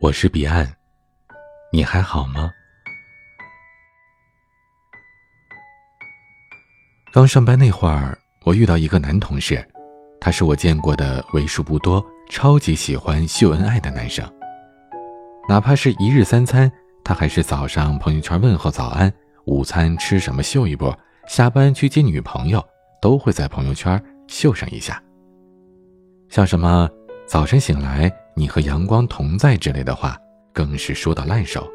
我是彼岸，你还好吗？刚上班那会儿，我遇到一个男同事，他是我见过的为数不多超级喜欢秀恩爱的男生。哪怕是一日三餐，他还是早上朋友圈问候早安，午餐吃什么秀一波，下班去接女朋友都会在朋友圈秀上一下。像什么早晨醒来。你和阳光同在之类的话，更是说到烂熟。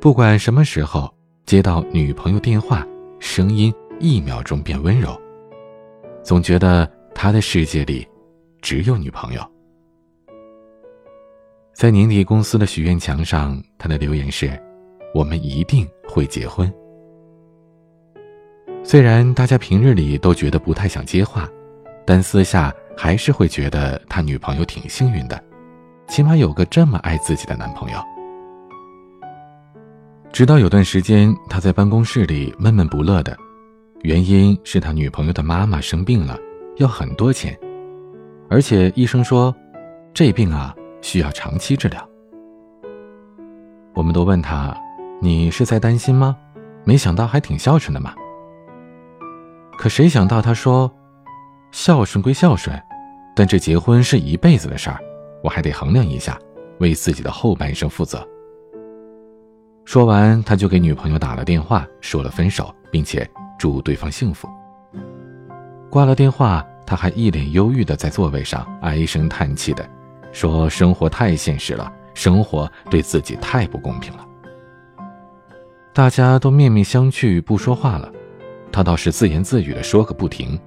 不管什么时候接到女朋友电话，声音一秒钟变温柔，总觉得他的世界里只有女朋友。在年底公司的许愿墙上，他的留言是：“我们一定会结婚。”虽然大家平日里都觉得不太想接话，但私下。还是会觉得他女朋友挺幸运的，起码有个这么爱自己的男朋友。直到有段时间，他在办公室里闷闷不乐的，原因是他女朋友的妈妈生病了，要很多钱，而且医生说，这病啊需要长期治疗。我们都问他，你是在担心吗？没想到还挺孝顺的嘛。可谁想到他说，孝顺归孝顺。但这结婚是一辈子的事儿，我还得衡量一下，为自己的后半生负责。说完，他就给女朋友打了电话，说了分手，并且祝对方幸福。挂了电话，他还一脸忧郁的在座位上唉声叹气的说：“生活太现实了，生活对自己太不公平了。”大家都面面相觑，不说话了。他倒是自言自语的说个不停：“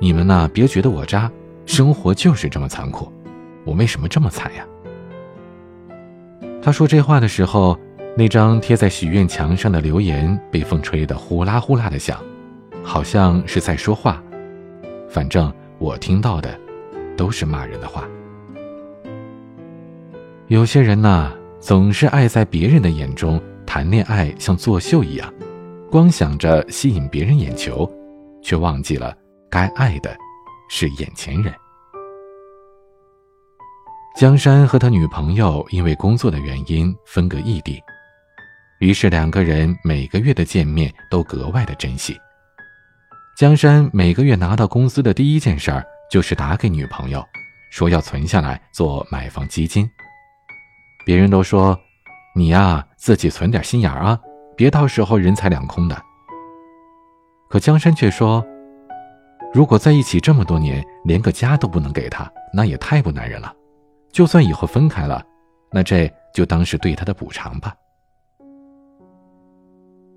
你们呐，别觉得我渣。”生活就是这么残酷，我为什么这么惨呀？他说这话的时候，那张贴在许愿墙上的留言被风吹得呼啦呼啦的响，好像是在说话。反正我听到的，都是骂人的话。有些人呐，总是爱在别人的眼中谈恋爱，像作秀一样，光想着吸引别人眼球，却忘记了该爱的。是眼前人。江山和他女朋友因为工作的原因分隔异地，于是两个人每个月的见面都格外的珍惜。江山每个月拿到工资的第一件事儿就是打给女朋友，说要存下来做买房基金。别人都说：“你呀，自己存点心眼儿啊，别到时候人财两空的。”可江山却说。如果在一起这么多年，连个家都不能给他，那也太不男人了。就算以后分开了，那这就当是对他的补偿吧。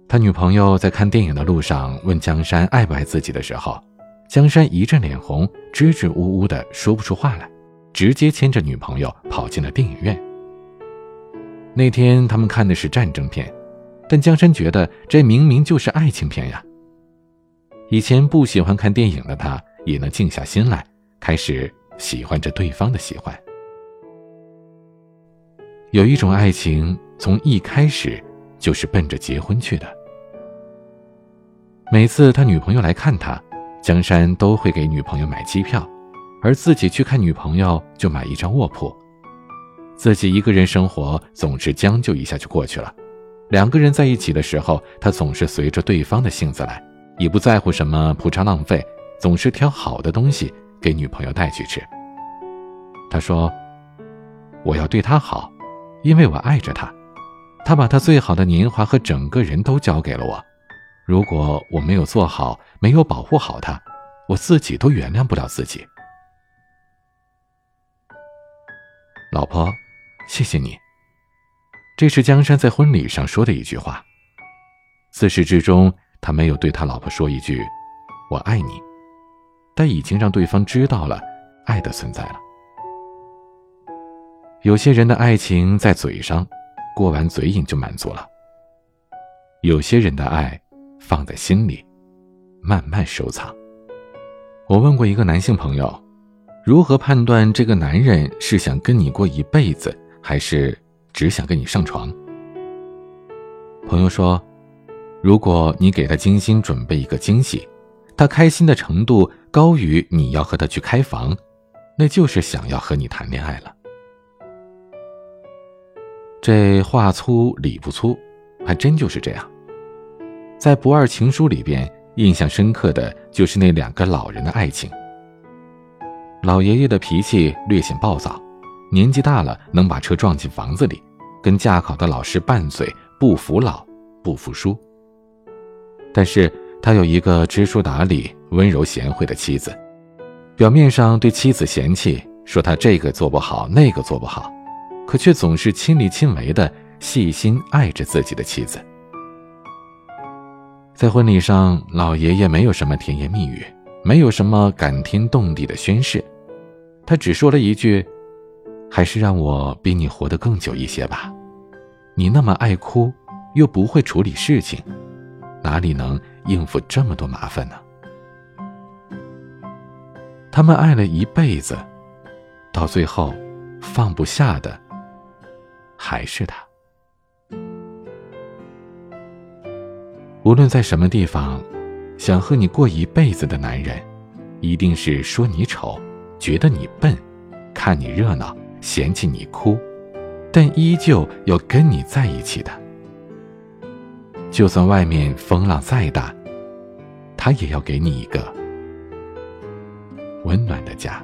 他女朋友在看电影的路上问江山爱不爱自己的时候，江山一阵脸红，支支吾吾的说不出话来，直接牵着女朋友跑进了电影院。那天他们看的是战争片，但江山觉得这明明就是爱情片呀。以前不喜欢看电影的他，也能静下心来，开始喜欢着对方的喜欢。有一种爱情，从一开始就是奔着结婚去的。每次他女朋友来看他，江山都会给女朋友买机票，而自己去看女朋友就买一张卧铺。自己一个人生活总是将就一下就过去了。两个人在一起的时候，他总是随着对方的性子来。也不在乎什么铺张浪费，总是挑好的东西给女朋友带去吃。他说：“我要对她好，因为我爱着他，他把他最好的年华和整个人都交给了我。如果我没有做好，没有保护好他，我自己都原谅不了自己。”老婆，谢谢你。这是江山在婚礼上说的一句话。自始至终。他没有对他老婆说一句“我爱你”，但已经让对方知道了爱的存在了。有些人的爱情在嘴上，过完嘴瘾就满足了；有些人的爱放在心里，慢慢收藏。我问过一个男性朋友，如何判断这个男人是想跟你过一辈子，还是只想跟你上床？朋友说。如果你给他精心准备一个惊喜，他开心的程度高于你要和他去开房，那就是想要和你谈恋爱了。这话粗理不粗，还真就是这样。在不二情书里边，印象深刻的就是那两个老人的爱情。老爷爷的脾气略显暴躁，年纪大了能把车撞进房子里，跟驾考的老师拌嘴，不服老，不服输。但是他有一个知书达理、温柔贤惠的妻子，表面上对妻子嫌弃，说他这个做不好，那个做不好，可却总是亲力亲为的细心爱着自己的妻子。在婚礼上，老爷爷没有什么甜言蜜语，没有什么感天动地的宣誓，他只说了一句：“还是让我比你活得更久一些吧。你那么爱哭，又不会处理事情。”哪里能应付这么多麻烦呢？他们爱了一辈子，到最后，放不下的还是他。无论在什么地方，想和你过一辈子的男人，一定是说你丑，觉得你笨，看你热闹，嫌弃你哭，但依旧要跟你在一起的。就算外面风浪再大，他也要给你一个温暖的家。